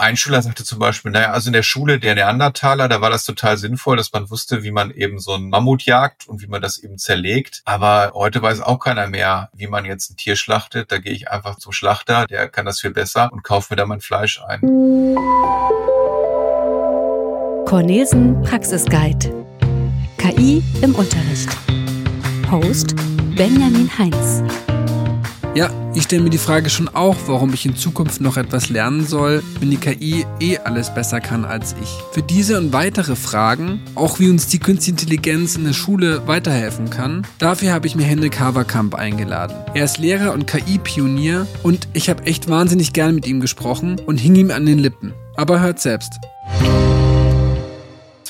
ein Schüler sagte zum Beispiel, naja, also in der Schule der Neandertaler, da war das total sinnvoll, dass man wusste, wie man eben so ein Mammut jagt und wie man das eben zerlegt. Aber heute weiß auch keiner mehr, wie man jetzt ein Tier schlachtet. Da gehe ich einfach zum Schlachter, der kann das viel besser und kaufe mir da mein Fleisch ein. Cornesen Praxisguide. KI im Unterricht. Host Benjamin Heinz. Ja, ich stelle mir die Frage schon auch, warum ich in Zukunft noch etwas lernen soll, wenn die KI eh alles besser kann als ich. Für diese und weitere Fragen, auch wie uns die Künstliche Intelligenz in der Schule weiterhelfen kann, dafür habe ich mir Hendrik Haverkamp eingeladen. Er ist Lehrer und KI-Pionier und ich habe echt wahnsinnig gern mit ihm gesprochen und hing ihm an den Lippen. Aber hört selbst.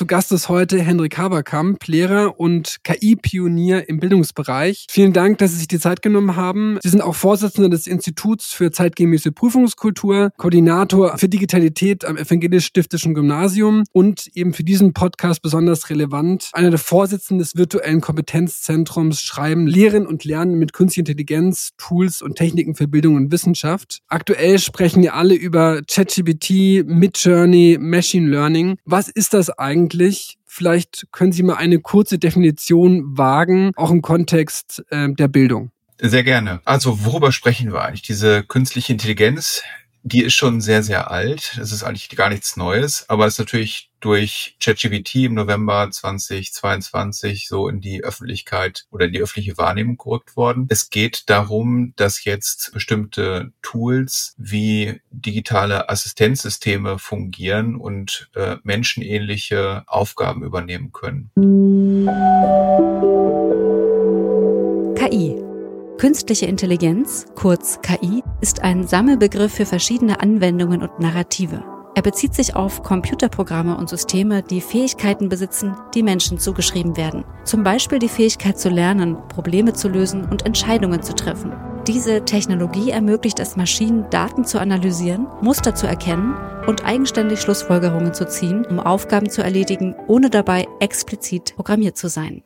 Zu Gast ist heute Hendrik Haberkamp, Lehrer und KI-Pionier im Bildungsbereich. Vielen Dank, dass Sie sich die Zeit genommen haben. Sie sind auch Vorsitzender des Instituts für zeitgemäße Prüfungskultur, Koordinator für Digitalität am Evangelisch-Stiftischen Gymnasium und eben für diesen Podcast besonders relevant, einer der Vorsitzenden des virtuellen Kompetenzzentrums Schreiben, Lehren und Lernen mit künstlicher Intelligenz, Tools und Techniken für Bildung und Wissenschaft. Aktuell sprechen wir alle über ChatGPT, Midjourney, Machine Learning. Was ist das eigentlich? Eigentlich? Vielleicht können Sie mal eine kurze Definition wagen, auch im Kontext äh, der Bildung. Sehr gerne. Also worüber sprechen wir eigentlich? Diese künstliche Intelligenz, die ist schon sehr, sehr alt. Das ist eigentlich gar nichts Neues, aber es ist natürlich durch ChatGPT im November 2022 so in die Öffentlichkeit oder in die öffentliche Wahrnehmung gerückt worden. Es geht darum, dass jetzt bestimmte Tools wie digitale Assistenzsysteme fungieren und äh, menschenähnliche Aufgaben übernehmen können. KI Künstliche Intelligenz, kurz KI, ist ein Sammelbegriff für verschiedene Anwendungen und Narrative. Er bezieht sich auf Computerprogramme und Systeme, die Fähigkeiten besitzen, die Menschen zugeschrieben werden. Zum Beispiel die Fähigkeit zu lernen, Probleme zu lösen und Entscheidungen zu treffen. Diese Technologie ermöglicht es Maschinen, Daten zu analysieren, Muster zu erkennen und eigenständig Schlussfolgerungen zu ziehen, um Aufgaben zu erledigen, ohne dabei explizit programmiert zu sein.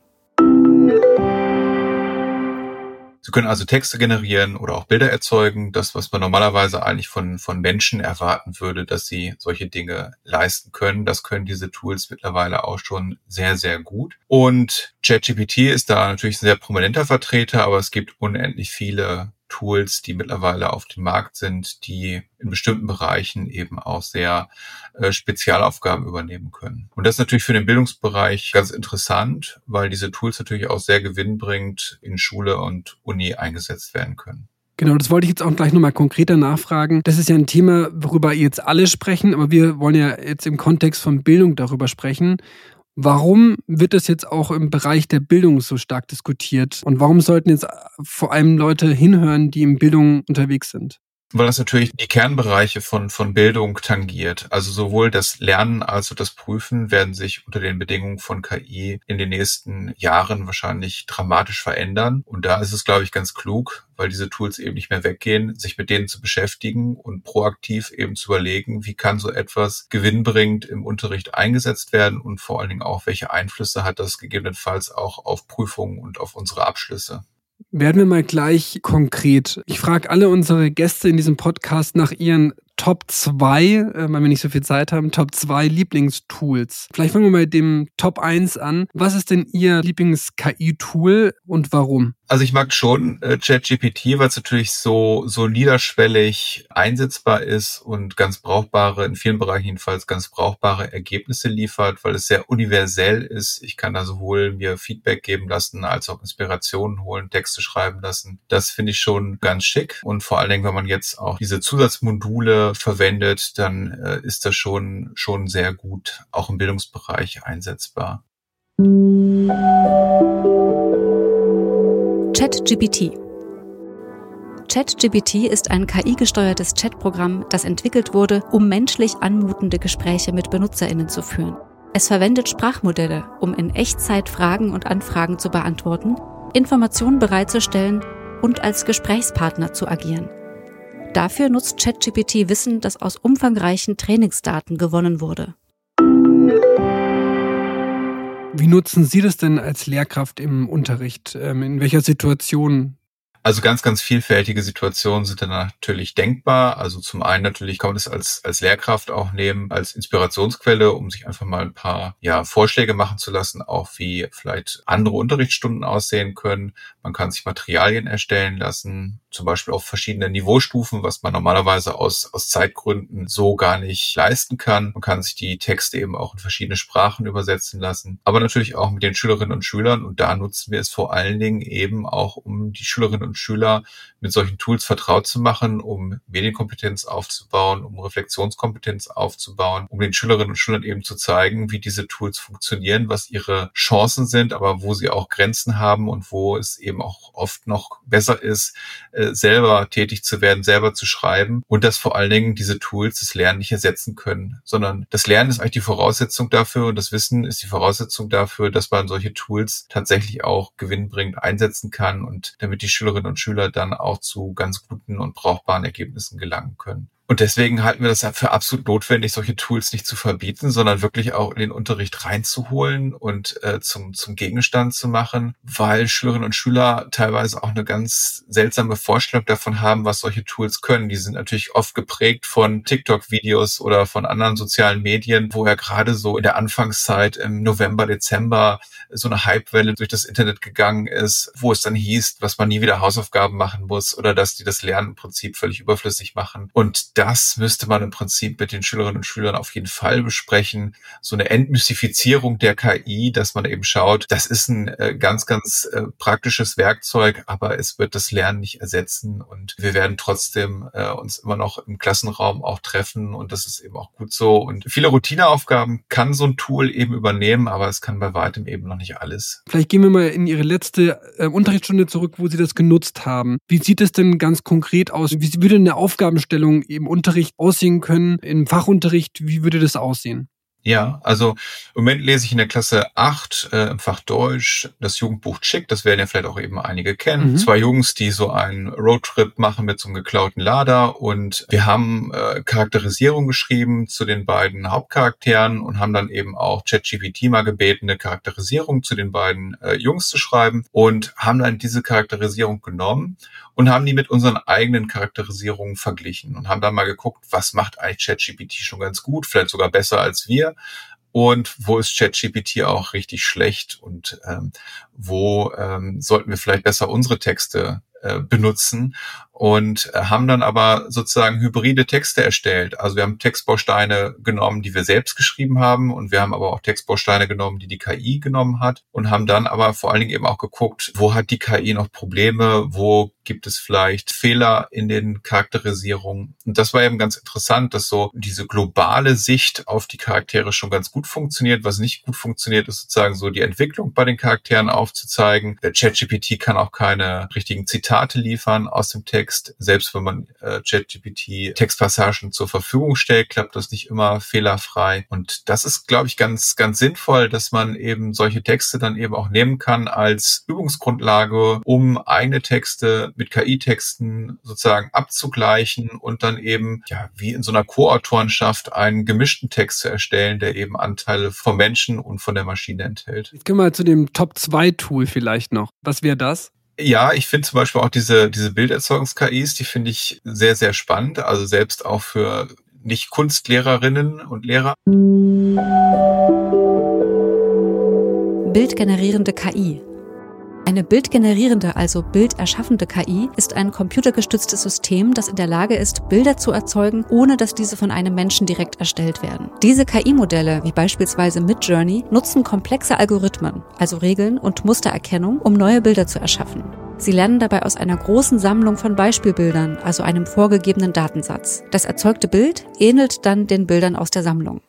Sie können also Texte generieren oder auch Bilder erzeugen. Das, was man normalerweise eigentlich von, von Menschen erwarten würde, dass sie solche Dinge leisten können. Das können diese Tools mittlerweile auch schon sehr, sehr gut. Und ChatGPT ist da natürlich ein sehr prominenter Vertreter, aber es gibt unendlich viele Tools, die mittlerweile auf dem Markt sind, die in bestimmten Bereichen eben auch sehr äh, Spezialaufgaben übernehmen können. Und das ist natürlich für den Bildungsbereich ganz interessant, weil diese Tools natürlich auch sehr gewinnbringend in Schule und Uni eingesetzt werden können. Genau, das wollte ich jetzt auch gleich nochmal konkreter nachfragen. Das ist ja ein Thema, worüber jetzt alle sprechen, aber wir wollen ja jetzt im Kontext von Bildung darüber sprechen. Warum wird das jetzt auch im Bereich der Bildung so stark diskutiert? Und warum sollten jetzt vor allem Leute hinhören, die in Bildung unterwegs sind? Weil das natürlich die Kernbereiche von, von Bildung tangiert. Also sowohl das Lernen als auch das Prüfen werden sich unter den Bedingungen von KI in den nächsten Jahren wahrscheinlich dramatisch verändern. Und da ist es, glaube ich, ganz klug, weil diese Tools eben nicht mehr weggehen, sich mit denen zu beschäftigen und proaktiv eben zu überlegen, wie kann so etwas gewinnbringend im Unterricht eingesetzt werden und vor allen Dingen auch, welche Einflüsse hat das gegebenenfalls auch auf Prüfungen und auf unsere Abschlüsse. Werden wir mal gleich konkret. Ich frage alle unsere Gäste in diesem Podcast nach ihren Top 2, äh, weil wir nicht so viel Zeit haben, Top 2 Lieblingstools. Vielleicht fangen wir mal mit dem Top 1 an. Was ist denn Ihr Lieblings-KI-Tool und warum? Also ich mag schon äh, ChatGPT, weil es natürlich so, so niederschwellig einsetzbar ist und ganz brauchbare, in vielen Bereichen jedenfalls ganz brauchbare Ergebnisse liefert, weil es sehr universell ist. Ich kann da sowohl mir Feedback geben lassen, als auch Inspirationen holen, Texte schreiben lassen. Das finde ich schon ganz schick. Und vor allen Dingen, wenn man jetzt auch diese Zusatzmodule verwendet, dann äh, ist das schon, schon sehr gut auch im Bildungsbereich einsetzbar. ChatGPT ChatGPT ist ein KI-gesteuertes Chatprogramm, das entwickelt wurde, um menschlich anmutende Gespräche mit BenutzerInnen zu führen. Es verwendet Sprachmodelle, um in Echtzeit Fragen und Anfragen zu beantworten, Informationen bereitzustellen und als Gesprächspartner zu agieren. Dafür nutzt ChatGPT Wissen, das aus umfangreichen Trainingsdaten gewonnen wurde. Wie nutzen Sie das denn als Lehrkraft im Unterricht? Ähm, in welcher Situation Also ganz, ganz vielfältige Situationen sind dann natürlich denkbar. Also zum einen natürlich kann man es als, als Lehrkraft auch nehmen, als Inspirationsquelle, um sich einfach mal ein paar ja, Vorschläge machen zu lassen, auch wie vielleicht andere Unterrichtsstunden aussehen können. Man kann sich Materialien erstellen lassen, zum Beispiel auf verschiedenen Niveaustufen, was man normalerweise aus, aus Zeitgründen so gar nicht leisten kann. Man kann sich die Texte eben auch in verschiedene Sprachen übersetzen lassen, aber natürlich auch mit den Schülerinnen und Schülern. Und da nutzen wir es vor allen Dingen eben auch, um die Schülerinnen und Schüler mit solchen Tools vertraut zu machen, um Medienkompetenz aufzubauen, um Reflexionskompetenz aufzubauen, um den Schülerinnen und Schülern eben zu zeigen, wie diese Tools funktionieren, was ihre Chancen sind, aber wo sie auch Grenzen haben und wo es eben auch oft noch besser ist, äh, selber tätig zu werden, selber zu schreiben und dass vor allen Dingen diese Tools das Lernen nicht ersetzen können, sondern das Lernen ist eigentlich die Voraussetzung dafür und das Wissen ist die Voraussetzung dafür, dass man solche Tools tatsächlich auch gewinnbringend einsetzen kann und damit die Schülerinnen und Schüler dann auch zu ganz guten und brauchbaren Ergebnissen gelangen können. Und deswegen halten wir das ja für absolut notwendig, solche Tools nicht zu verbieten, sondern wirklich auch in den Unterricht reinzuholen und äh, zum, zum Gegenstand zu machen, weil Schülerinnen und Schüler teilweise auch eine ganz seltsame Vorstellung davon haben, was solche Tools können. Die sind natürlich oft geprägt von TikTok-Videos oder von anderen sozialen Medien, wo ja gerade so in der Anfangszeit im November, Dezember so eine Hypewelle durch das Internet gegangen ist, wo es dann hieß, dass man nie wieder Hausaufgaben machen muss oder dass die das Lernen im Prinzip völlig überflüssig machen. Und das müsste man im Prinzip mit den Schülerinnen und Schülern auf jeden Fall besprechen. So eine Entmystifizierung der KI, dass man eben schaut, das ist ein äh, ganz, ganz äh, praktisches Werkzeug, aber es wird das Lernen nicht ersetzen und wir werden trotzdem äh, uns immer noch im Klassenraum auch treffen und das ist eben auch gut so. Und viele Routineaufgaben kann so ein Tool eben übernehmen, aber es kann bei weitem eben noch nicht alles. Vielleicht gehen wir mal in Ihre letzte äh, Unterrichtsstunde zurück, wo Sie das genutzt haben. Wie sieht es denn ganz konkret aus? Wie würde eine Aufgabenstellung eben im Unterricht aussehen können, im Fachunterricht, wie würde das aussehen? Ja, also im Moment lese ich in der Klasse 8 äh, im Fach Deutsch das Jugendbuch Chick, das werden ja vielleicht auch eben einige kennen. Mhm. Zwei Jungs, die so einen Roadtrip machen mit so einem geklauten Lader und wir haben äh, Charakterisierung geschrieben zu den beiden Hauptcharakteren und haben dann eben auch ChatGPT mal gebeten, eine Charakterisierung zu den beiden äh, Jungs zu schreiben und haben dann diese Charakterisierung genommen und haben die mit unseren eigenen Charakterisierungen verglichen und haben dann mal geguckt, was macht eigentlich ChatGPT schon ganz gut, vielleicht sogar besser als wir? Und wo ist ChatGPT auch richtig schlecht? Und ähm, wo ähm, sollten wir vielleicht besser unsere Texte äh, benutzen und äh, haben dann aber sozusagen hybride Texte erstellt. Also wir haben Textbausteine genommen, die wir selbst geschrieben haben und wir haben aber auch Textbausteine genommen, die die KI genommen hat und haben dann aber vor allen Dingen eben auch geguckt, wo hat die KI noch Probleme, wo gibt es vielleicht Fehler in den Charakterisierungen. Und das war eben ganz interessant, dass so diese globale Sicht auf die Charaktere schon ganz gut funktioniert. Was nicht gut funktioniert, ist sozusagen so die Entwicklung bei den Charakteren aufzuzeigen. Der ChatGPT kann auch keine richtigen Zitate liefern aus dem Text. Selbst wenn man äh, Textpassagen zur Verfügung stellt, klappt das nicht immer fehlerfrei. Und das ist, glaube ich, ganz, ganz sinnvoll, dass man eben solche Texte dann eben auch nehmen kann als Übungsgrundlage, um eigene Texte mit KI-Texten sozusagen abzugleichen und dann eben, ja, wie in so einer Co-Autorenschaft einen gemischten Text zu erstellen, der eben Anteile vom Menschen und von der Maschine enthält. Jetzt gehen wir zu dem Top-2-Tool vielleicht noch. Was wäre das? Ja, ich finde zum Beispiel auch diese, diese Bilderzeugungs-KIs, die finde ich sehr, sehr spannend. Also selbst auch für nicht Kunstlehrerinnen und Lehrer. Bildgenerierende KI. Eine bildgenerierende, also bilderschaffende KI ist ein computergestütztes System, das in der Lage ist, Bilder zu erzeugen, ohne dass diese von einem Menschen direkt erstellt werden. Diese KI-Modelle, wie beispielsweise Midjourney, nutzen komplexe Algorithmen, also Regeln und Mustererkennung, um neue Bilder zu erschaffen. Sie lernen dabei aus einer großen Sammlung von Beispielbildern, also einem vorgegebenen Datensatz. Das erzeugte Bild ähnelt dann den Bildern aus der Sammlung.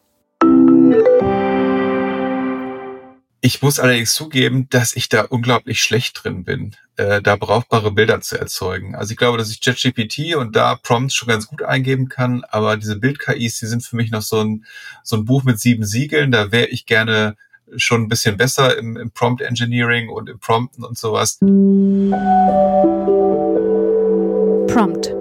Ich muss allerdings zugeben, dass ich da unglaublich schlecht drin bin, äh, da brauchbare Bilder zu erzeugen. Also ich glaube, dass ich ChatGPT und da Prompts schon ganz gut eingeben kann, aber diese Bild-KIs, die sind für mich noch so ein, so ein Buch mit sieben Siegeln. Da wäre ich gerne schon ein bisschen besser im, im Prompt Engineering und im Prompten und sowas. Prompt.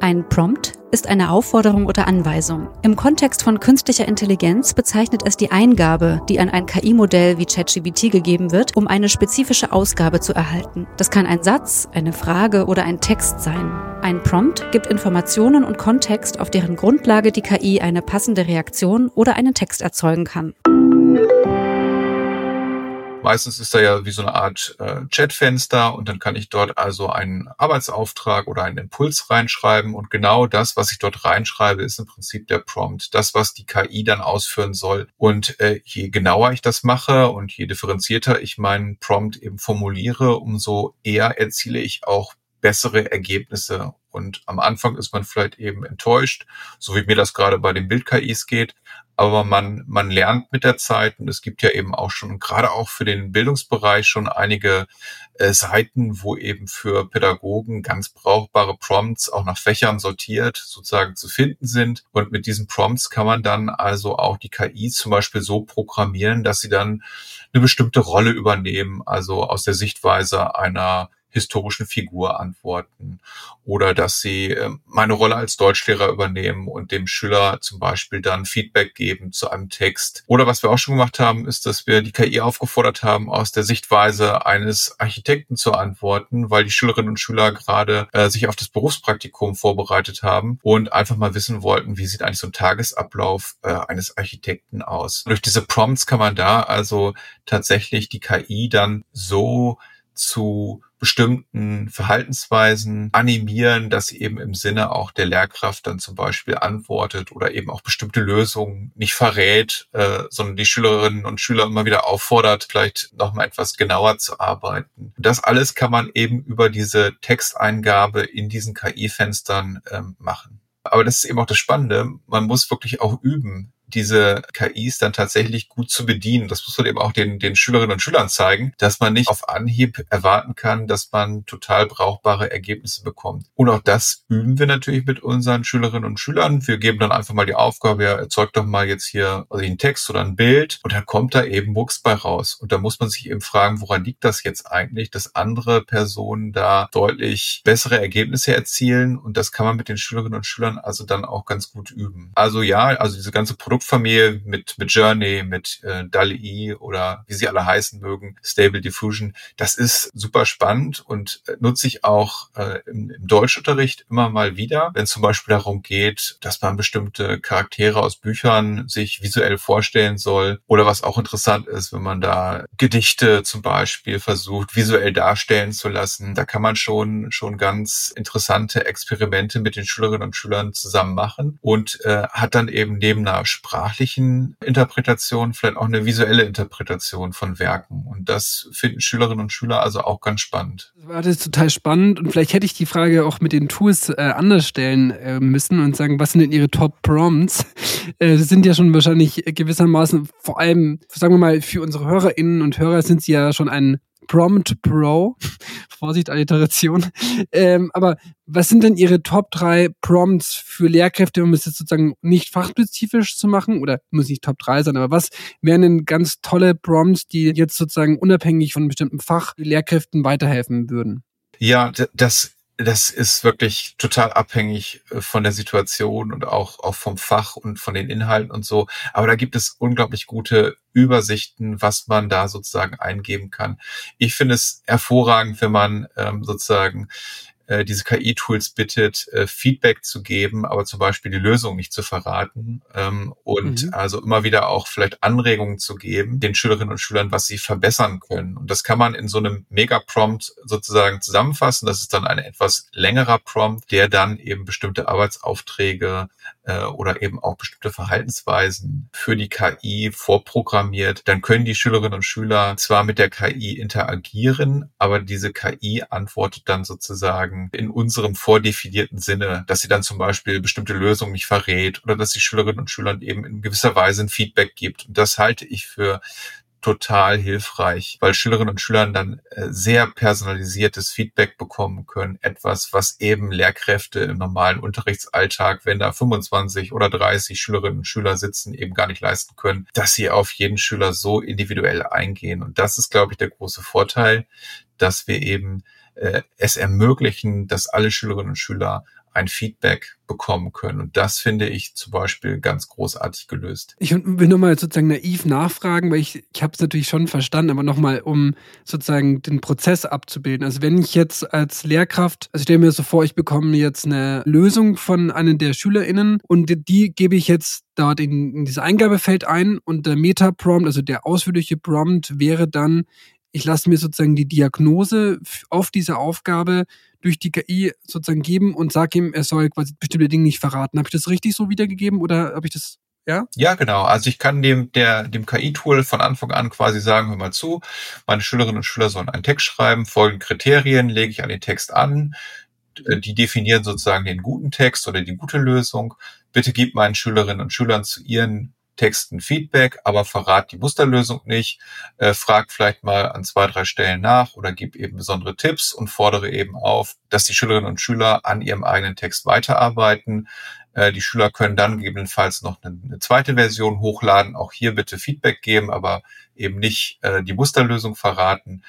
Ein Prompt ist eine Aufforderung oder Anweisung. Im Kontext von künstlicher Intelligenz bezeichnet es die Eingabe, die an ein KI-Modell wie ChatGPT gegeben wird, um eine spezifische Ausgabe zu erhalten. Das kann ein Satz, eine Frage oder ein Text sein. Ein Prompt gibt Informationen und Kontext, auf deren Grundlage die KI eine passende Reaktion oder einen Text erzeugen kann. Meistens ist da ja wie so eine Art äh, Chatfenster und dann kann ich dort also einen Arbeitsauftrag oder einen Impuls reinschreiben und genau das, was ich dort reinschreibe, ist im Prinzip der Prompt, das, was die KI dann ausführen soll. Und äh, je genauer ich das mache und je differenzierter ich meinen Prompt eben formuliere, umso eher erziele ich auch bessere Ergebnisse. Und am Anfang ist man vielleicht eben enttäuscht, so wie mir das gerade bei den Bild-KIs geht aber man, man lernt mit der Zeit und es gibt ja eben auch schon, gerade auch für den Bildungsbereich schon einige äh, Seiten, wo eben für Pädagogen ganz brauchbare Prompts auch nach Fächern sortiert sozusagen zu finden sind. Und mit diesen Prompts kann man dann also auch die KI zum Beispiel so programmieren, dass sie dann eine bestimmte Rolle übernehmen, also aus der Sichtweise einer historischen Figur antworten oder dass sie ähm, meine Rolle als Deutschlehrer übernehmen und dem Schüler zum Beispiel dann Feedback geben zu einem Text. Oder was wir auch schon gemacht haben, ist, dass wir die KI aufgefordert haben, aus der Sichtweise eines Architekten zu antworten, weil die Schülerinnen und Schüler gerade äh, sich auf das Berufspraktikum vorbereitet haben und einfach mal wissen wollten, wie sieht eigentlich so ein Tagesablauf äh, eines Architekten aus. Durch diese Prompts kann man da also tatsächlich die KI dann so zu bestimmten Verhaltensweisen animieren, dass sie eben im Sinne auch der Lehrkraft dann zum Beispiel antwortet oder eben auch bestimmte Lösungen nicht verrät, äh, sondern die Schülerinnen und Schüler immer wieder auffordert, vielleicht nochmal etwas genauer zu arbeiten. Das alles kann man eben über diese Texteingabe in diesen KI-Fenstern ähm, machen. Aber das ist eben auch das Spannende. Man muss wirklich auch üben, diese KIs dann tatsächlich gut zu bedienen. Das muss man eben auch den, den Schülerinnen und Schülern zeigen, dass man nicht auf Anhieb erwarten kann, dass man total brauchbare Ergebnisse bekommt. Und auch das üben wir natürlich mit unseren Schülerinnen und Schülern. Wir geben dann einfach mal die Aufgabe, ja, erzeugt doch mal jetzt hier also einen Text oder ein Bild und dann kommt da eben Mucks bei raus. Und da muss man sich eben fragen, woran liegt das jetzt eigentlich, dass andere Personen da deutlich bessere Ergebnisse erzielen und das kann man mit den Schülerinnen und Schülern also dann auch ganz gut üben. Also ja, also diese ganze Produkt Produktfamilie mit, mit Journey, mit äh, DALI oder wie sie alle heißen mögen, Stable Diffusion. Das ist super spannend und äh, nutze ich auch äh, im, im Deutschunterricht immer mal wieder, wenn es zum Beispiel darum geht, dass man bestimmte Charaktere aus Büchern sich visuell vorstellen soll oder was auch interessant ist, wenn man da Gedichte zum Beispiel versucht, visuell darstellen zu lassen. Da kann man schon, schon ganz interessante Experimente mit den Schülerinnen und Schülern zusammen machen und äh, hat dann eben neben einer Sprache sprachlichen Interpretation vielleicht auch eine visuelle Interpretation von Werken. Und das finden Schülerinnen und Schüler also auch ganz spannend. Das war das total spannend und vielleicht hätte ich die Frage auch mit den Tools äh, anders stellen äh, müssen und sagen, was sind denn Ihre Top Prompts? Äh, das sind ja schon wahrscheinlich gewissermaßen, vor allem, sagen wir mal, für unsere Hörerinnen und Hörer sind sie ja schon ein Prompt Pro. Vorsicht, Alliteration. Ähm, aber was sind denn Ihre Top 3 Prompts für Lehrkräfte, um es jetzt sozusagen nicht fachspezifisch zu machen? Oder muss nicht Top 3 sein, aber was wären denn ganz tolle Prompts, die jetzt sozusagen unabhängig von bestimmten Fach Lehrkräften weiterhelfen würden? Ja, das das ist wirklich total abhängig äh, von der Situation und auch, auch vom Fach und von den Inhalten und so. Aber da gibt es unglaublich gute Übersichten, was man da sozusagen eingeben kann. Ich finde es hervorragend, wenn man ähm, sozusagen äh, diese KI-Tools bittet, äh, Feedback zu geben, aber zum Beispiel die Lösung nicht zu verraten ähm, und mhm. also immer wieder auch vielleicht Anregungen zu geben den Schülerinnen und Schülern, was sie verbessern können. Und das kann man in so einem Mega-Prompt sozusagen zusammenfassen. Das ist dann ein etwas längerer Prompt, der dann eben bestimmte Arbeitsaufträge äh, oder eben auch bestimmte Verhaltensweisen für die KI vorprogrammiert. Dann können die Schülerinnen und Schüler zwar mit der KI interagieren, aber diese KI antwortet dann sozusagen sagen, in unserem vordefinierten Sinne, dass sie dann zum Beispiel bestimmte Lösungen nicht verrät oder dass die Schülerinnen und Schülern eben in gewisser Weise ein Feedback gibt. Und das halte ich für total hilfreich, weil Schülerinnen und Schüler dann äh, sehr personalisiertes Feedback bekommen können. Etwas, was eben Lehrkräfte im normalen Unterrichtsalltag, wenn da 25 oder 30 Schülerinnen und Schüler sitzen, eben gar nicht leisten können, dass sie auf jeden Schüler so individuell eingehen. Und das ist, glaube ich, der große Vorteil, dass wir eben äh, es ermöglichen, dass alle Schülerinnen und Schüler ein Feedback bekommen können. Und das finde ich zum Beispiel ganz großartig gelöst. Ich will nochmal sozusagen naiv nachfragen, weil ich, ich habe es natürlich schon verstanden, aber nochmal, um sozusagen den Prozess abzubilden. Also wenn ich jetzt als Lehrkraft, also stelle mir so vor, ich bekomme jetzt eine Lösung von einem der SchülerInnen und die, die gebe ich jetzt dort in, in dieses Eingabefeld ein und der Meta-Prompt, also der ausführliche Prompt wäre dann, ich lasse mir sozusagen die Diagnose auf diese Aufgabe durch die KI sozusagen geben und sage ihm, er soll quasi bestimmte Dinge nicht verraten. Habe ich das richtig so wiedergegeben oder habe ich das ja? Ja, genau. Also ich kann dem, der, dem KI-Tool von Anfang an quasi sagen, hör mal zu, meine Schülerinnen und Schüler sollen einen Text schreiben, folgende Kriterien lege ich an den Text an, äh, die definieren sozusagen den guten Text oder die gute Lösung. Bitte gib meinen Schülerinnen und Schülern zu ihren Texten Feedback, aber verrat die Musterlösung nicht, äh, frag vielleicht mal an zwei, drei Stellen nach oder gib eben besondere Tipps und fordere eben auf, dass die Schülerinnen und Schüler an ihrem eigenen Text weiterarbeiten. Äh, die Schüler können dann gegebenenfalls noch eine, eine, zweite Version hochladen, auch hier bitte Feedback geben, aber eben nicht äh, die Musterlösung verraten.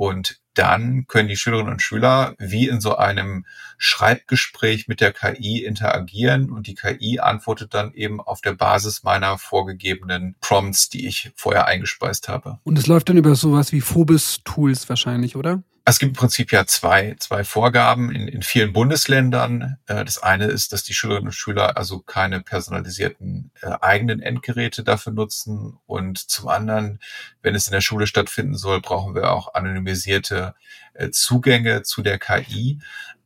Und dann können die Schülerinnen und Schüler wie in so einem Schreibgespräch mit der KI interagieren und die KI antwortet dann eben auf der Basis meiner vorgegebenen Prompts, die ich vorher eingespeist habe. Und es läuft dann über sowas wie Phobis-Tools wahrscheinlich, oder? Es gibt im Prinzip ja zwei, zwei Vorgaben in, in vielen Bundesländern. Äh, das eine ist, dass die Schülerinnen und Schüler also keine personalisierten äh, eigenen Endgeräte dafür nutzen. Und zum anderen, wenn es in der Schule stattfinden soll, brauchen wir auch anonymisierte äh, Zugänge zu der KI.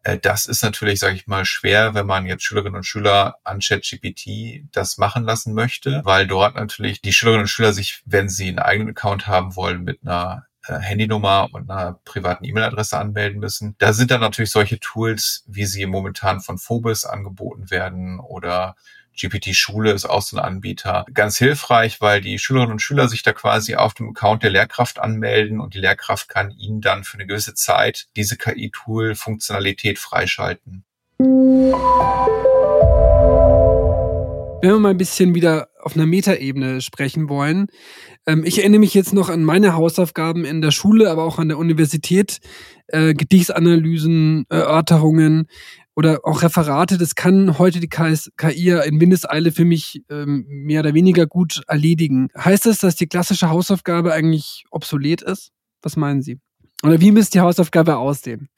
Äh, das ist natürlich, sage ich mal, schwer, wenn man jetzt Schülerinnen und Schüler an ChatGPT das machen lassen möchte, weil dort natürlich die Schülerinnen und Schüler sich, wenn sie einen eigenen Account haben wollen, mit einer Handynummer und einer privaten E-Mail-Adresse anmelden müssen. Da sind dann natürlich solche Tools, wie sie momentan von Phobis angeboten werden oder GPT-Schule ist auch so ein Anbieter. Ganz hilfreich, weil die Schülerinnen und Schüler sich da quasi auf dem Account der Lehrkraft anmelden und die Lehrkraft kann ihnen dann für eine gewisse Zeit diese KI-Tool-Funktionalität freischalten. Wenn wir mal ein bisschen wieder auf einer Metaebene sprechen wollen. Ähm, ich erinnere mich jetzt noch an meine Hausaufgaben in der Schule, aber auch an der Universität, äh, Gedichtsanalysen, Erörterungen oder auch Referate. Das kann heute die KI in Windeseile für mich ähm, mehr oder weniger gut erledigen. Heißt das, dass die klassische Hausaufgabe eigentlich obsolet ist? Was meinen Sie? Oder wie müsste die Hausaufgabe aussehen?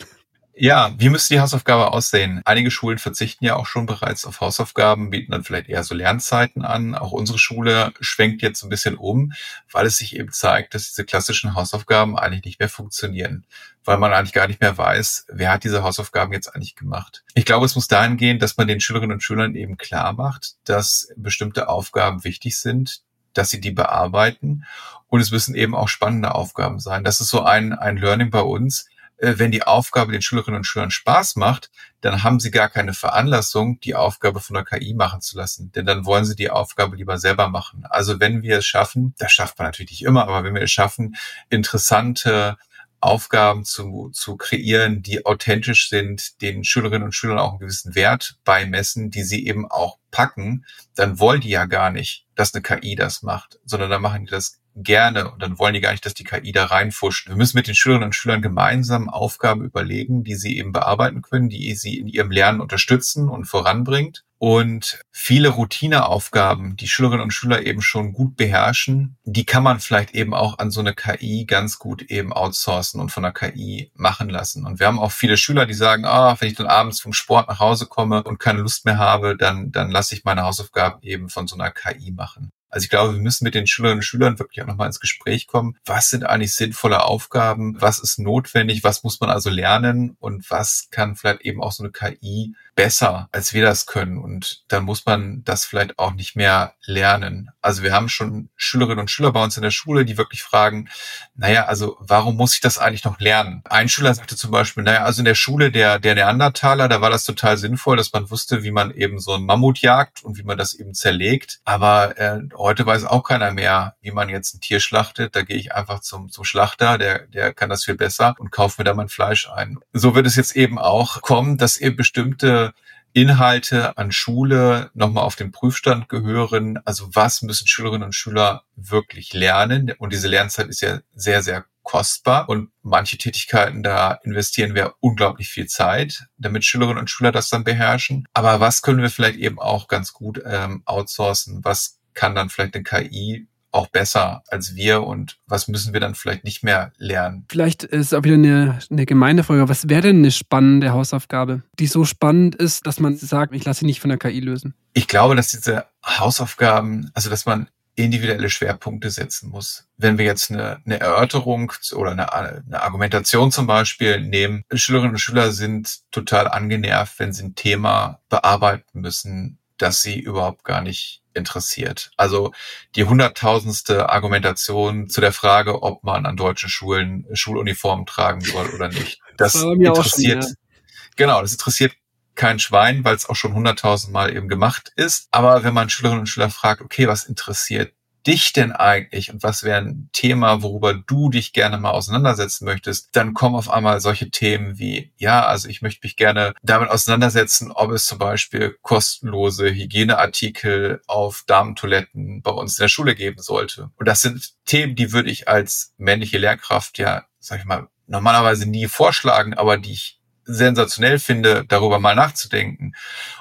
Ja, wie müsste die Hausaufgabe aussehen? Einige Schulen verzichten ja auch schon bereits auf Hausaufgaben, bieten dann vielleicht eher so Lernzeiten an. Auch unsere Schule schwenkt jetzt ein bisschen um, weil es sich eben zeigt, dass diese klassischen Hausaufgaben eigentlich nicht mehr funktionieren, weil man eigentlich gar nicht mehr weiß, wer hat diese Hausaufgaben jetzt eigentlich gemacht. Ich glaube, es muss dahin gehen, dass man den Schülerinnen und Schülern eben klar macht, dass bestimmte Aufgaben wichtig sind, dass sie die bearbeiten und es müssen eben auch spannende Aufgaben sein. Das ist so ein, ein Learning bei uns wenn die Aufgabe den Schülerinnen und Schülern Spaß macht, dann haben sie gar keine Veranlassung, die Aufgabe von der KI machen zu lassen. Denn dann wollen sie die Aufgabe lieber selber machen. Also wenn wir es schaffen, das schafft man natürlich nicht immer, aber wenn wir es schaffen, interessante Aufgaben zu, zu kreieren, die authentisch sind, den Schülerinnen und Schülern auch einen gewissen Wert beimessen, die sie eben auch packen, dann wollen die ja gar nicht, dass eine KI das macht, sondern dann machen die das gerne und dann wollen die gar nicht, dass die KI da reinfuscht. Wir müssen mit den Schülerinnen und Schülern gemeinsam Aufgaben überlegen, die sie eben bearbeiten können, die sie in ihrem Lernen unterstützen und voranbringt. Und viele Routineaufgaben, die Schülerinnen und Schüler eben schon gut beherrschen, die kann man vielleicht eben auch an so eine KI ganz gut eben outsourcen und von der KI machen lassen. Und wir haben auch viele Schüler, die sagen, ah, wenn ich dann abends vom Sport nach Hause komme und keine Lust mehr habe, dann, dann lasse ich meine Hausaufgaben eben von so einer KI machen. Also ich glaube, wir müssen mit den Schülerinnen und Schülern wirklich auch nochmal ins Gespräch kommen. Was sind eigentlich sinnvolle Aufgaben? Was ist notwendig? Was muss man also lernen? Und was kann vielleicht eben auch so eine KI besser, als wir das können. Und dann muss man das vielleicht auch nicht mehr lernen. Also wir haben schon Schülerinnen und Schüler bei uns in der Schule, die wirklich fragen, naja, also warum muss ich das eigentlich noch lernen? Ein Schüler sagte zum Beispiel, naja, also in der Schule der, der Neandertaler, da war das total sinnvoll, dass man wusste, wie man eben so ein Mammut jagt und wie man das eben zerlegt. Aber äh, heute weiß auch keiner mehr, wie man jetzt ein Tier schlachtet. Da gehe ich einfach zum, zum Schlachter, der, der kann das viel besser und kaufe mir da mein Fleisch ein. So wird es jetzt eben auch kommen, dass eben bestimmte Inhalte an Schule nochmal auf den Prüfstand gehören. Also was müssen Schülerinnen und Schüler wirklich lernen? Und diese Lernzeit ist ja sehr, sehr kostbar und manche Tätigkeiten, da investieren wir unglaublich viel Zeit, damit Schülerinnen und Schüler das dann beherrschen. Aber was können wir vielleicht eben auch ganz gut ähm, outsourcen? Was kann dann vielleicht eine KI auch besser als wir und was müssen wir dann vielleicht nicht mehr lernen? Vielleicht ist auch wieder eine, eine gemeine Frage. Was wäre denn eine spannende Hausaufgabe, die so spannend ist, dass man sagt, ich lasse sie nicht von der KI lösen? Ich glaube, dass diese Hausaufgaben, also dass man individuelle Schwerpunkte setzen muss. Wenn wir jetzt eine, eine Erörterung oder eine, eine, Argumentation zum Beispiel nehmen, Schülerinnen und Schüler sind total angenervt, wenn sie ein Thema bearbeiten müssen, das sie überhaupt gar nicht interessiert. Also die hunderttausendste Argumentation zu der Frage, ob man an deutschen Schulen Schuluniformen tragen soll oder nicht. Das, das interessiert, schon, ja. genau, das interessiert kein Schwein, weil es auch schon hunderttausendmal eben gemacht ist. Aber wenn man Schülerinnen und Schüler fragt, okay, was interessiert dich denn eigentlich und was wäre ein Thema, worüber du dich gerne mal auseinandersetzen möchtest, dann kommen auf einmal solche Themen wie, ja, also ich möchte mich gerne damit auseinandersetzen, ob es zum Beispiel kostenlose Hygieneartikel auf Damentoiletten bei uns in der Schule geben sollte. Und das sind Themen, die würde ich als männliche Lehrkraft ja, sag ich mal, normalerweise nie vorschlagen, aber die ich sensationell finde, darüber mal nachzudenken.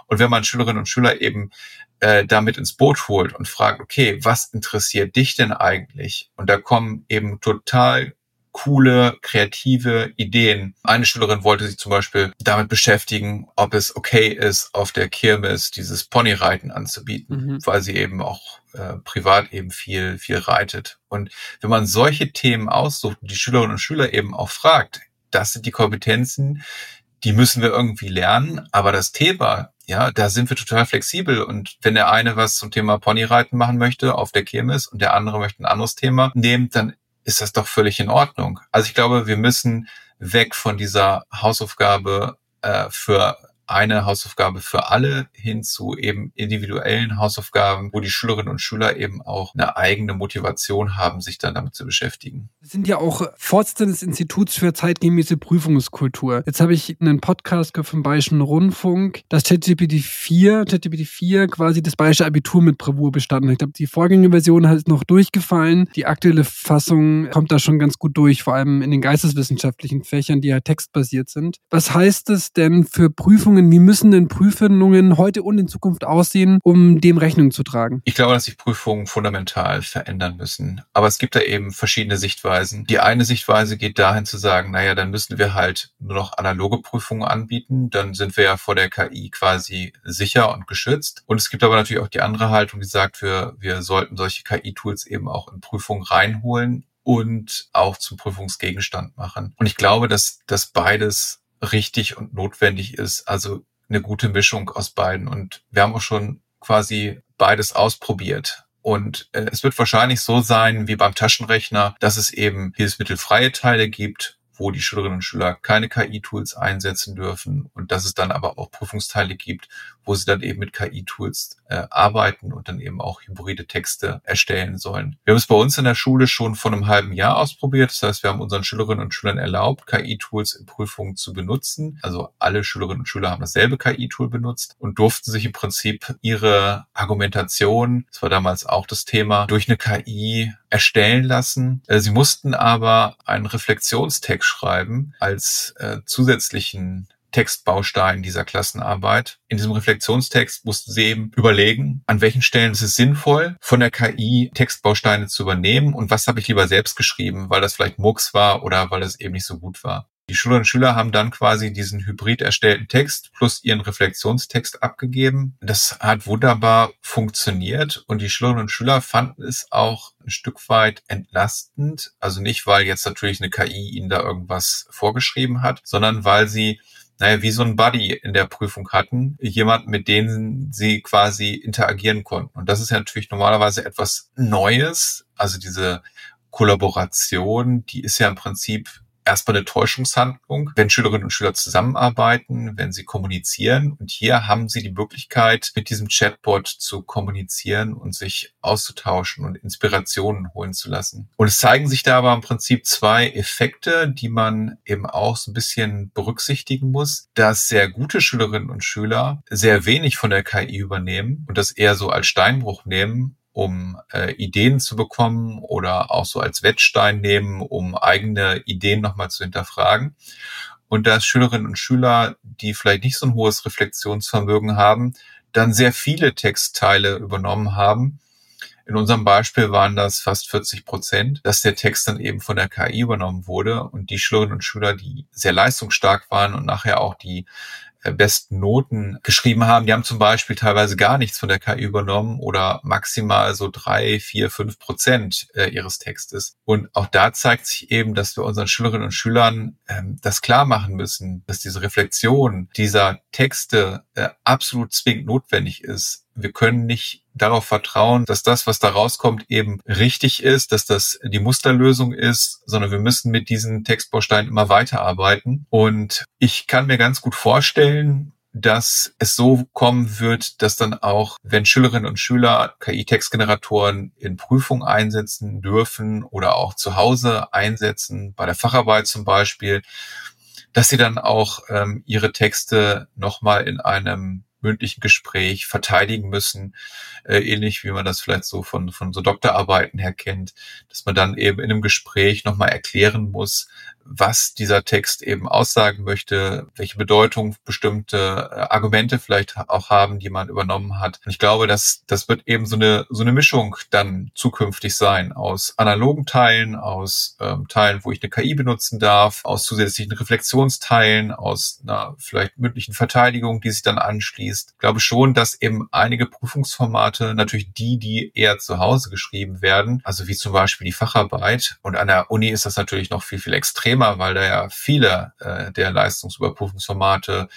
Und wenn man Schülerinnen und Schüler eben äh, damit ins Boot holt und fragt, okay, was interessiert dich denn eigentlich? Und da kommen eben total coole, kreative Ideen. Eine Schülerin wollte sich zum Beispiel damit beschäftigen, ob es okay ist, auf der Kirmes dieses Ponyreiten anzubieten, mhm. weil sie eben auch äh, privat eben viel, viel reitet. Und wenn man solche Themen aussucht und die Schülerinnen und Schüler eben auch fragt, das sind die Kompetenzen, die müssen wir irgendwie lernen, aber das Thema, ja, da sind wir total flexibel und wenn der eine was zum Thema Ponyreiten machen möchte auf der Kirmes und der andere möchte ein anderes Thema nehmen, dann ist das doch völlig in Ordnung. Also ich glaube, wir müssen weg von dieser Hausaufgabe äh, für eine Hausaufgabe für alle hin zu eben individuellen Hausaufgaben, wo die Schülerinnen und Schüler eben auch eine eigene Motivation haben, sich dann damit zu beschäftigen. Sie sind ja auch Vorsitzender des Instituts für zeitgemäße Prüfungskultur. Jetzt habe ich einen Podcast gehört vom Bayerischen Rundfunk, dass ChatGPT 4, ChatGPT 4 quasi das Bayerische Abitur mit Bravour bestanden hat. Ich glaube, die Vorgängerversion hat noch durchgefallen. Die aktuelle Fassung kommt da schon ganz gut durch, vor allem in den geisteswissenschaftlichen Fächern, die ja textbasiert sind. Was heißt es denn für Prüfungen Prüfungen, wie müssen denn Prüfungen heute und in Zukunft aussehen, um dem Rechnung zu tragen? Ich glaube, dass sich Prüfungen fundamental verändern müssen. Aber es gibt da eben verschiedene Sichtweisen. Die eine Sichtweise geht dahin zu sagen, naja, dann müssen wir halt nur noch analoge Prüfungen anbieten. Dann sind wir ja vor der KI quasi sicher und geschützt. Und es gibt aber natürlich auch die andere Haltung, die sagt, wir, wir sollten solche KI-Tools eben auch in Prüfungen reinholen und auch zum Prüfungsgegenstand machen. Und ich glaube, dass, dass beides richtig und notwendig ist. Also eine gute Mischung aus beiden. Und wir haben auch schon quasi beides ausprobiert. Und äh, es wird wahrscheinlich so sein wie beim Taschenrechner, dass es eben hilfsmittelfreie Teile gibt wo die Schülerinnen und Schüler keine KI-Tools einsetzen dürfen und dass es dann aber auch Prüfungsteile gibt, wo sie dann eben mit KI-Tools äh, arbeiten und dann eben auch hybride Texte erstellen sollen. Wir haben es bei uns in der Schule schon vor einem halben Jahr ausprobiert. Das heißt, wir haben unseren Schülerinnen und Schülern erlaubt, KI-Tools in Prüfungen zu benutzen. Also alle Schülerinnen und Schüler haben dasselbe KI-Tool benutzt und durften sich im Prinzip ihre Argumentation, das war damals auch das Thema, durch eine KI erstellen lassen. Äh, sie mussten aber einen Reflexionstext schreiben als äh, zusätzlichen Textbaustein dieser Klassenarbeit. In diesem Reflexionstext mussten Sie eben überlegen, an welchen Stellen ist es sinnvoll, von der KI Textbausteine zu übernehmen und was habe ich lieber selbst geschrieben, weil das vielleicht Murks war oder weil es eben nicht so gut war. Die Schülerinnen und Schüler haben dann quasi diesen hybrid erstellten Text plus ihren Reflexionstext abgegeben. Das hat wunderbar funktioniert und die Schülerinnen und Schüler fanden es auch ein Stück weit entlastend. Also nicht, weil jetzt natürlich eine KI ihnen da irgendwas vorgeschrieben hat, sondern weil sie naja, wie so ein Buddy in der Prüfung hatten, jemand, mit dem sie quasi interagieren konnten. Und das ist ja natürlich normalerweise etwas Neues. Also diese Kollaboration, die ist ja im Prinzip erstmal eine Täuschungshandlung, wenn Schülerinnen und Schüler zusammenarbeiten, wenn sie kommunizieren. Und hier haben sie die Möglichkeit, mit diesem Chatbot zu kommunizieren und sich auszutauschen und Inspirationen holen zu lassen. Und es zeigen sich da aber im Prinzip zwei Effekte, die man eben auch so ein bisschen berücksichtigen muss, dass sehr gute Schülerinnen und Schüler sehr wenig von der KI übernehmen und das eher so als Steinbruch nehmen um äh, Ideen zu bekommen oder auch so als Wettstein nehmen, um eigene Ideen nochmal zu hinterfragen. Und dass Schülerinnen und Schüler, die vielleicht nicht so ein hohes Reflexionsvermögen haben, dann sehr viele Textteile übernommen haben. In unserem Beispiel waren das fast 40 Prozent, dass der Text dann eben von der KI übernommen wurde und die Schülerinnen und Schüler, die sehr leistungsstark waren und nachher auch die besten Noten geschrieben haben. Die haben zum Beispiel teilweise gar nichts von der KI übernommen oder maximal so drei, vier, fünf Prozent äh, ihres Textes. Und auch da zeigt sich eben, dass wir unseren Schülerinnen und Schülern ähm, das klar machen müssen, dass diese Reflexion dieser Texte äh, absolut zwingend notwendig ist wir können nicht darauf vertrauen, dass das, was da rauskommt, eben richtig ist, dass das die Musterlösung ist, sondern wir müssen mit diesen Textbausteinen immer weiterarbeiten. Und ich kann mir ganz gut vorstellen, dass es so kommen wird, dass dann auch, wenn Schülerinnen und Schüler KI-Textgeneratoren in Prüfungen einsetzen dürfen oder auch zu Hause einsetzen, bei der Facharbeit zum Beispiel, dass sie dann auch ähm, ihre Texte nochmal in einem mündlichen Gespräch verteidigen müssen, äh, ähnlich wie man das vielleicht so von, von so Doktorarbeiten her kennt, dass man dann eben in einem Gespräch nochmal erklären muss, was dieser Text eben aussagen möchte, welche Bedeutung bestimmte äh, Argumente vielleicht auch haben, die man übernommen hat. Und ich glaube, dass das wird eben so eine so eine Mischung dann zukünftig sein aus analogen Teilen, aus ähm, Teilen, wo ich eine KI benutzen darf, aus zusätzlichen Reflexionsteilen, aus einer vielleicht mündlichen Verteidigung, die sich dann anschließt. Ich glaube schon, dass eben einige Prüfungsformate, natürlich die, die eher zu Hause geschrieben werden, also wie zum Beispiel die Facharbeit. Und an der Uni ist das natürlich noch viel, viel extremer Thema, weil da ja viele äh, der Leistungsüberprüfungsformate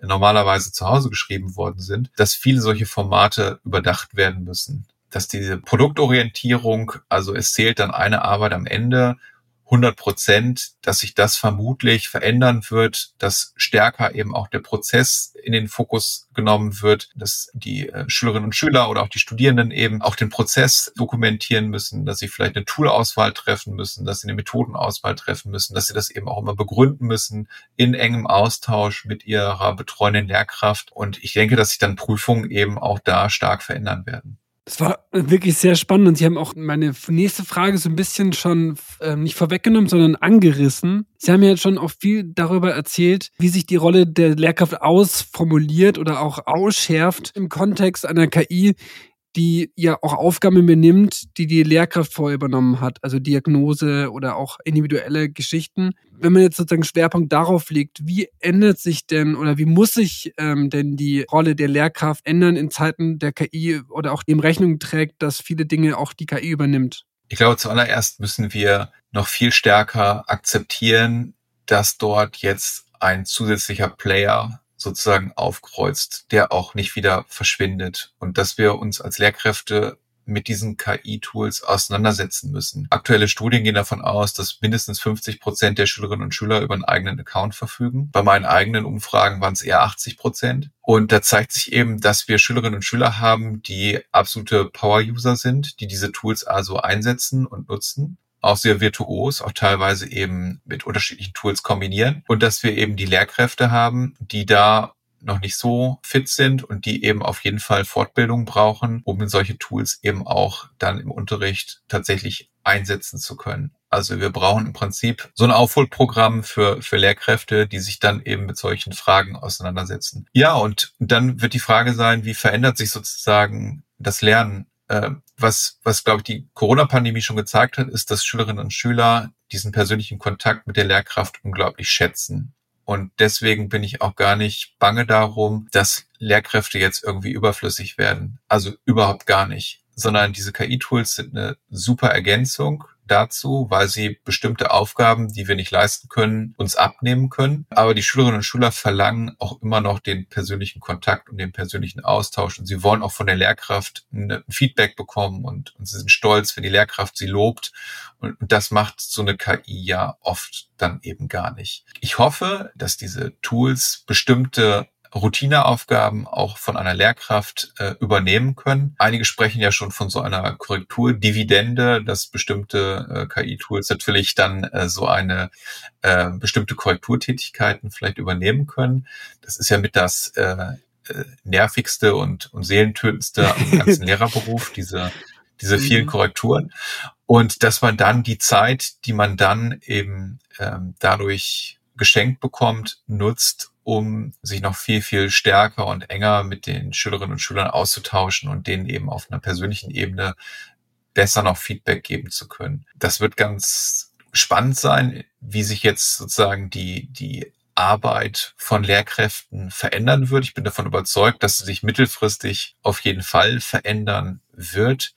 normalerweise zu Hause geschrieben worden sind, dass viele solche Formate überdacht werden müssen. Dass diese Produktorientierung, also es zählt dann eine Arbeit am Ende 100 Prozent, dass sich das vermutlich verändern wird, dass stärker eben auch der Prozess in den Fokus genommen wird, dass die äh, Schülerinnen und Schüler oder auch die Studierenden eben auch den Prozess dokumentieren müssen, dass sie vielleicht eine Toolauswahl treffen müssen, dass sie eine Methodenauswahl treffen müssen, dass sie das eben auch immer begründen müssen in engem Austausch mit ihrer betreuenden Lehrkraft. Und ich denke, dass sich dann Prüfungen eben auch da stark verändern werden. Es war wirklich sehr spannend und Sie haben auch meine nächste Frage so ein bisschen schon äh, nicht vorweggenommen, sondern angerissen. Sie haben ja jetzt schon auch viel darüber erzählt, wie sich die Rolle der Lehrkraft ausformuliert oder auch ausschärft im Kontext einer KI, die ja auch Aufgaben übernimmt, die die Lehrkraft vorher übernommen hat, also Diagnose oder auch individuelle Geschichten. Wenn man jetzt sozusagen Schwerpunkt darauf legt, wie ändert sich denn oder wie muss sich ähm, denn die Rolle der Lehrkraft ändern in Zeiten der KI oder auch dem Rechnung trägt, dass viele Dinge auch die KI übernimmt? Ich glaube, zuallererst müssen wir noch viel stärker akzeptieren, dass dort jetzt ein zusätzlicher Player sozusagen aufkreuzt, der auch nicht wieder verschwindet und dass wir uns als Lehrkräfte mit diesen KI-Tools auseinandersetzen müssen. Aktuelle Studien gehen davon aus, dass mindestens 50 Prozent der Schülerinnen und Schüler über einen eigenen Account verfügen. Bei meinen eigenen Umfragen waren es eher 80 Prozent. Und da zeigt sich eben, dass wir Schülerinnen und Schüler haben, die absolute Power-User sind, die diese Tools also einsetzen und nutzen auch sehr virtuos, auch teilweise eben mit unterschiedlichen Tools kombinieren und dass wir eben die Lehrkräfte haben, die da noch nicht so fit sind und die eben auf jeden Fall Fortbildung brauchen, um solche Tools eben auch dann im Unterricht tatsächlich einsetzen zu können. Also wir brauchen im Prinzip so ein Aufholprogramm für, für Lehrkräfte, die sich dann eben mit solchen Fragen auseinandersetzen. Ja, und dann wird die Frage sein, wie verändert sich sozusagen das Lernen äh, was, was glaube ich, die Corona-Pandemie schon gezeigt hat, ist, dass Schülerinnen und Schüler diesen persönlichen Kontakt mit der Lehrkraft unglaublich schätzen. Und deswegen bin ich auch gar nicht bange darum, dass Lehrkräfte jetzt irgendwie überflüssig werden. Also überhaupt gar nicht. Sondern diese KI-Tools sind eine super Ergänzung dazu, weil sie bestimmte Aufgaben, die wir nicht leisten können, uns abnehmen können. Aber die Schülerinnen und Schüler verlangen auch immer noch den persönlichen Kontakt und den persönlichen Austausch. Und sie wollen auch von der Lehrkraft ein Feedback bekommen und, und sie sind stolz, wenn die Lehrkraft sie lobt. Und, und das macht so eine KI ja oft dann eben gar nicht. Ich hoffe, dass diese Tools bestimmte Routineaufgaben auch von einer Lehrkraft äh, übernehmen können. Einige sprechen ja schon von so einer Korrekturdividende, dass bestimmte äh, KI-Tools natürlich dann äh, so eine äh, bestimmte Korrekturtätigkeiten vielleicht übernehmen können. Das ist ja mit das äh, äh nervigste und, und seelentötendste am ganzen Lehrerberuf, diese diese vielen mhm. Korrekturen. Und dass man dann die Zeit, die man dann eben ähm, dadurch geschenkt bekommt, nutzt, um sich noch viel, viel stärker und enger mit den Schülerinnen und Schülern auszutauschen und denen eben auf einer persönlichen Ebene besser noch Feedback geben zu können. Das wird ganz spannend sein, wie sich jetzt sozusagen die, die Arbeit von Lehrkräften verändern wird. Ich bin davon überzeugt, dass sie sich mittelfristig auf jeden Fall verändern wird,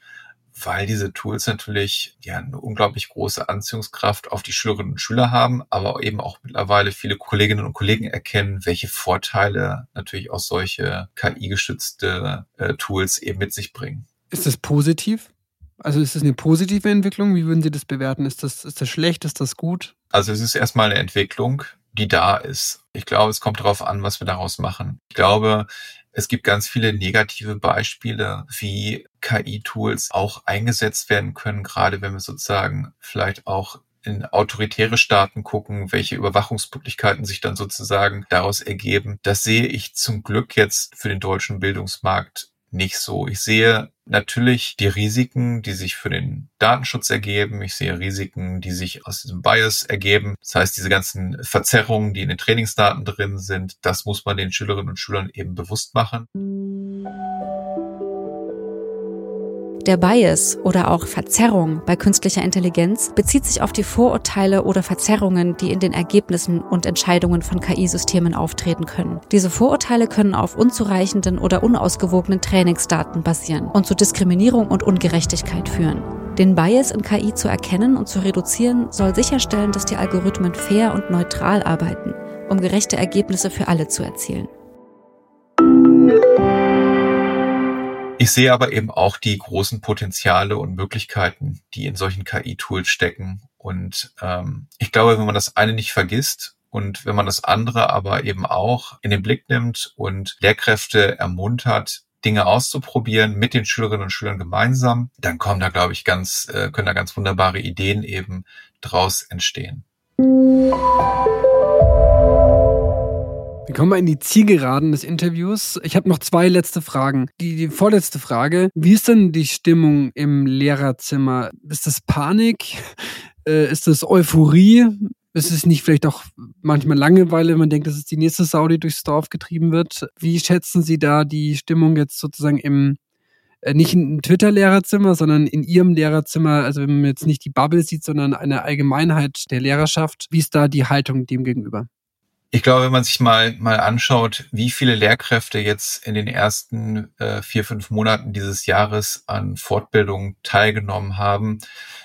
weil diese Tools natürlich ja eine unglaublich große Anziehungskraft auf die Schülerinnen und Schüler haben, aber eben auch mittlerweile viele Kolleginnen und Kollegen erkennen, welche Vorteile natürlich auch solche KI-gestützte äh, Tools eben mit sich bringen. Ist das positiv? Also ist das eine positive Entwicklung? Wie würden Sie das bewerten? Ist das, ist das schlecht? Ist das gut? Also es ist erstmal eine Entwicklung die da ist. Ich glaube, es kommt darauf an, was wir daraus machen. Ich glaube, es gibt ganz viele negative Beispiele, wie KI-Tools auch eingesetzt werden können, gerade wenn wir sozusagen vielleicht auch in autoritäre Staaten gucken, welche Überwachungsmöglichkeiten sich dann sozusagen daraus ergeben. Das sehe ich zum Glück jetzt für den deutschen Bildungsmarkt nicht so. Ich sehe natürlich die Risiken, die sich für den Datenschutz ergeben. Ich sehe Risiken, die sich aus diesem Bias ergeben. Das heißt, diese ganzen Verzerrungen, die in den Trainingsdaten drin sind, das muss man den Schülerinnen und Schülern eben bewusst machen. Der Bias oder auch Verzerrung bei künstlicher Intelligenz bezieht sich auf die Vorurteile oder Verzerrungen, die in den Ergebnissen und Entscheidungen von KI-Systemen auftreten können. Diese Vorurteile können auf unzureichenden oder unausgewogenen Trainingsdaten basieren und zu Diskriminierung und Ungerechtigkeit führen. Den Bias in KI zu erkennen und zu reduzieren soll sicherstellen, dass die Algorithmen fair und neutral arbeiten, um gerechte Ergebnisse für alle zu erzielen. Ich sehe aber eben auch die großen Potenziale und Möglichkeiten, die in solchen KI-Tools stecken. Und ähm, ich glaube, wenn man das eine nicht vergisst und wenn man das andere aber eben auch in den Blick nimmt und Lehrkräfte ermuntert, Dinge auszuprobieren mit den Schülerinnen und Schülern gemeinsam, dann kommen da, glaube ich, ganz, äh, können da ganz wunderbare Ideen eben draus entstehen. Wir kommen mal in die Zielgeraden des Interviews. Ich habe noch zwei letzte Fragen. Die, die, vorletzte Frage, wie ist denn die Stimmung im Lehrerzimmer? Ist das Panik? Äh, ist das Euphorie? Ist es nicht vielleicht auch manchmal Langeweile, wenn man denkt, das ist die nächste Sau, die durchs Dorf getrieben wird? Wie schätzen Sie da die Stimmung jetzt sozusagen im, äh, nicht im Twitter-Lehrerzimmer, sondern in Ihrem Lehrerzimmer, also wenn man jetzt nicht die Bubble sieht, sondern eine Allgemeinheit der Lehrerschaft, wie ist da die Haltung dem gegenüber? Ich glaube, wenn man sich mal, mal anschaut, wie viele Lehrkräfte jetzt in den ersten äh, vier, fünf Monaten dieses Jahres an Fortbildung teilgenommen haben,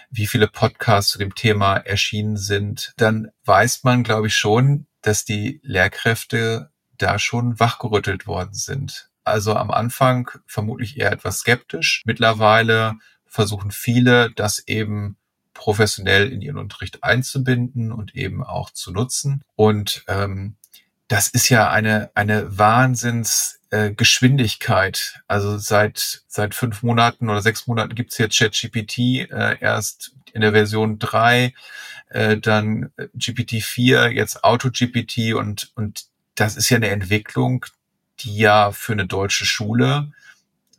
wie viele Podcasts zu dem Thema erschienen sind, dann weiß man, glaube ich, schon, dass die Lehrkräfte da schon wachgerüttelt worden sind. Also am Anfang vermutlich eher etwas skeptisch. Mittlerweile versuchen viele, das eben professionell in ihren Unterricht einzubinden und eben auch zu nutzen. Und ähm, das ist ja eine, eine Wahnsinnsgeschwindigkeit. Äh, also seit, seit fünf Monaten oder sechs Monaten gibt's jetzt ChatGPT äh, erst in der Version drei, äh, dann GPT-4, jetzt Auto-GPT und, und das ist ja eine Entwicklung, die ja für eine deutsche Schule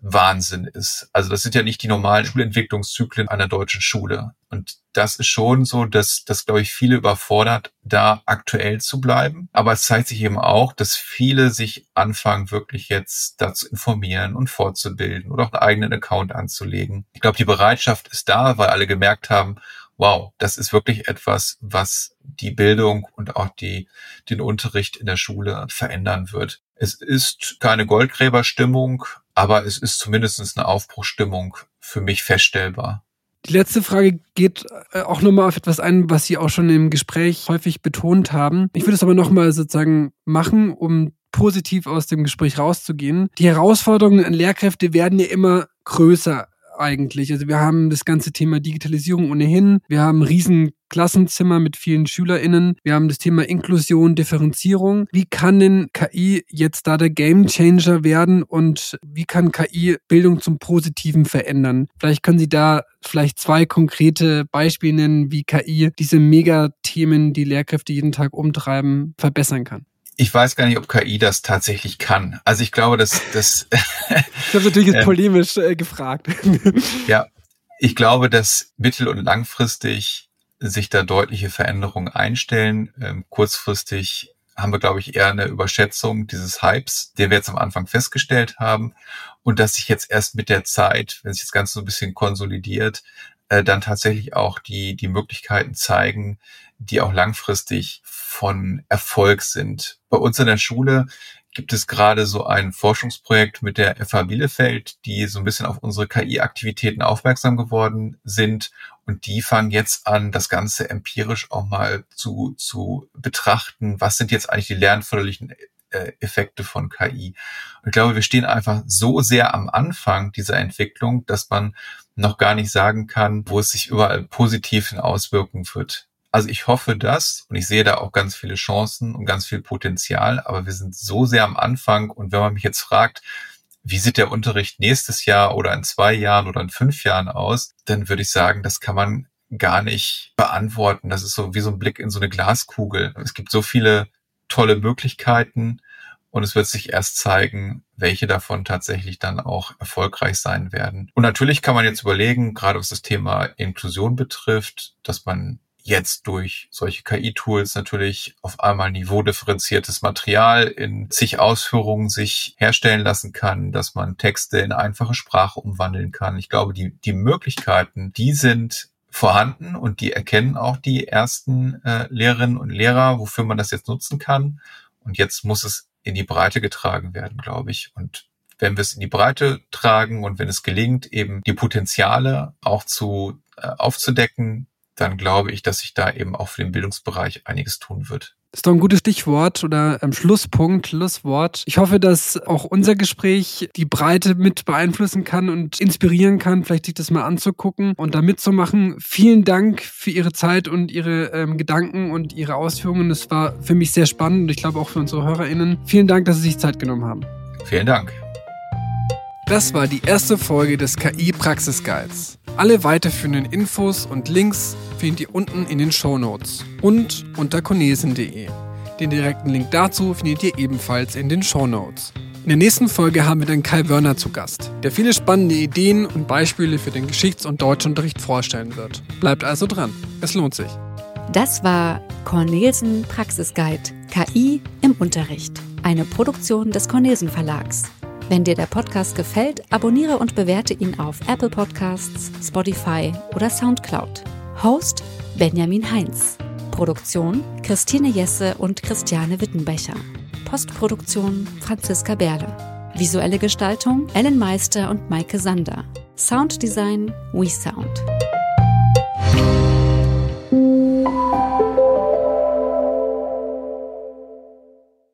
Wahnsinn ist. Also das sind ja nicht die normalen Schulentwicklungszyklen einer deutschen Schule. Und das ist schon so, dass das, glaube ich, viele überfordert, da aktuell zu bleiben. Aber es zeigt sich eben auch, dass viele sich anfangen, wirklich jetzt dazu informieren und fortzubilden oder auch einen eigenen Account anzulegen. Ich glaube, die Bereitschaft ist da, weil alle gemerkt haben, wow, das ist wirklich etwas, was die Bildung und auch die, den Unterricht in der Schule verändern wird. Es ist keine Goldgräberstimmung, aber es ist zumindest eine Aufbruchstimmung für mich feststellbar. Die letzte Frage geht äh, auch nochmal auf etwas ein, was Sie auch schon im Gespräch häufig betont haben. Ich würde es aber nochmal sozusagen machen, um positiv aus dem Gespräch rauszugehen. Die Herausforderungen an Lehrkräfte werden ja immer größer eigentlich. Also wir haben das ganze Thema Digitalisierung ohnehin. Wir haben riesen Klassenzimmer mit vielen SchülerInnen. Wir haben das Thema Inklusion, Differenzierung. Wie kann denn KI jetzt da der Gamechanger werden und wie kann KI Bildung zum Positiven verändern? Vielleicht können Sie da vielleicht zwei konkrete Beispiele nennen, wie KI diese Megathemen, die Lehrkräfte jeden Tag umtreiben, verbessern kann ich weiß gar nicht, ob KI das tatsächlich kann. Also ich glaube, dass das. ich habe natürlich jetzt ähm, polemisch äh, gefragt. ja, Ich glaube, dass mittel- und langfristig sich da deutliche Veränderungen einstellen. Ähm, kurzfristig haben wir, glaube ich, eher eine Überschätzung dieses Hypes, den wir jetzt am Anfang festgestellt haben. Und dass sich jetzt erst mit der Zeit, wenn sich das Ganze so ein bisschen konsolidiert, äh, dann tatsächlich auch die, die Möglichkeiten zeigen, die auch langfristig von Erfolg sind. Bei uns in der Schule gibt es gerade so ein Forschungsprojekt mit der FH Bielefeld, die so ein bisschen auf unsere KI-Aktivitäten aufmerksam geworden sind. Und die fangen jetzt an, das Ganze empirisch auch mal zu, zu betrachten. Was sind jetzt eigentlich die lernförderlichen äh, Effekte von KI? Und ich glaube, wir stehen einfach so sehr am Anfang dieser Entwicklung, dass man noch gar nicht sagen kann, wo es sich überall positiv auswirken wird. Also ich hoffe das und ich sehe da auch ganz viele Chancen und ganz viel Potenzial, aber wir sind so sehr am Anfang und wenn man mich jetzt fragt, wie sieht der Unterricht nächstes Jahr oder in zwei Jahren oder in fünf Jahren aus, dann würde ich sagen, das kann man gar nicht beantworten. Das ist so wie so ein Blick in so eine Glaskugel. Es gibt so viele tolle Möglichkeiten und es wird sich erst zeigen, welche davon tatsächlich dann auch erfolgreich sein werden. Und natürlich kann man jetzt überlegen, gerade was das Thema Inklusion betrifft, dass man jetzt durch solche KI-Tools natürlich auf einmal niveaudifferenziertes Material in zig Ausführungen sich herstellen lassen kann, dass man Texte in einfache Sprache umwandeln kann. Ich glaube, die, die Möglichkeiten, die sind vorhanden und die erkennen auch die ersten äh, Lehrerinnen und Lehrer, wofür man das jetzt nutzen kann. Und jetzt muss es in die Breite getragen werden, glaube ich. Und wenn wir es in die Breite tragen und wenn es gelingt, eben die Potenziale auch zu äh, aufzudecken, dann glaube ich, dass sich da eben auch für den Bildungsbereich einiges tun wird. Das ist doch ein gutes Stichwort oder ähm, Schlusspunkt, Schlusswort. Ich hoffe, dass auch unser Gespräch die Breite mit beeinflussen kann und inspirieren kann, vielleicht sich das mal anzugucken und da mitzumachen. Vielen Dank für Ihre Zeit und Ihre ähm, Gedanken und Ihre Ausführungen. Das war für mich sehr spannend und ich glaube auch für unsere HörerInnen. Vielen Dank, dass Sie sich Zeit genommen haben. Vielen Dank. Das war die erste Folge des KI Praxis Guides. Alle weiterführenden Infos und Links findet ihr unten in den Show Notes und unter konesen.de. Den direkten Link dazu findet ihr ebenfalls in den Show Notes. In der nächsten Folge haben wir dann Kai Wörner zu Gast, der viele spannende Ideen und Beispiele für den Geschichts- und Deutschunterricht vorstellen wird. Bleibt also dran, es lohnt sich. Das war Cornelsen Praxisguide KI im Unterricht, eine Produktion des Cornelsen Verlags. Wenn dir der Podcast gefällt, abonniere und bewerte ihn auf Apple Podcasts, Spotify oder Soundcloud. Host Benjamin Heinz. Produktion Christine Jesse und Christiane Wittenbecher. Postproduktion Franziska Berle. Visuelle Gestaltung Ellen Meister und Maike Sander. Sounddesign WeSound.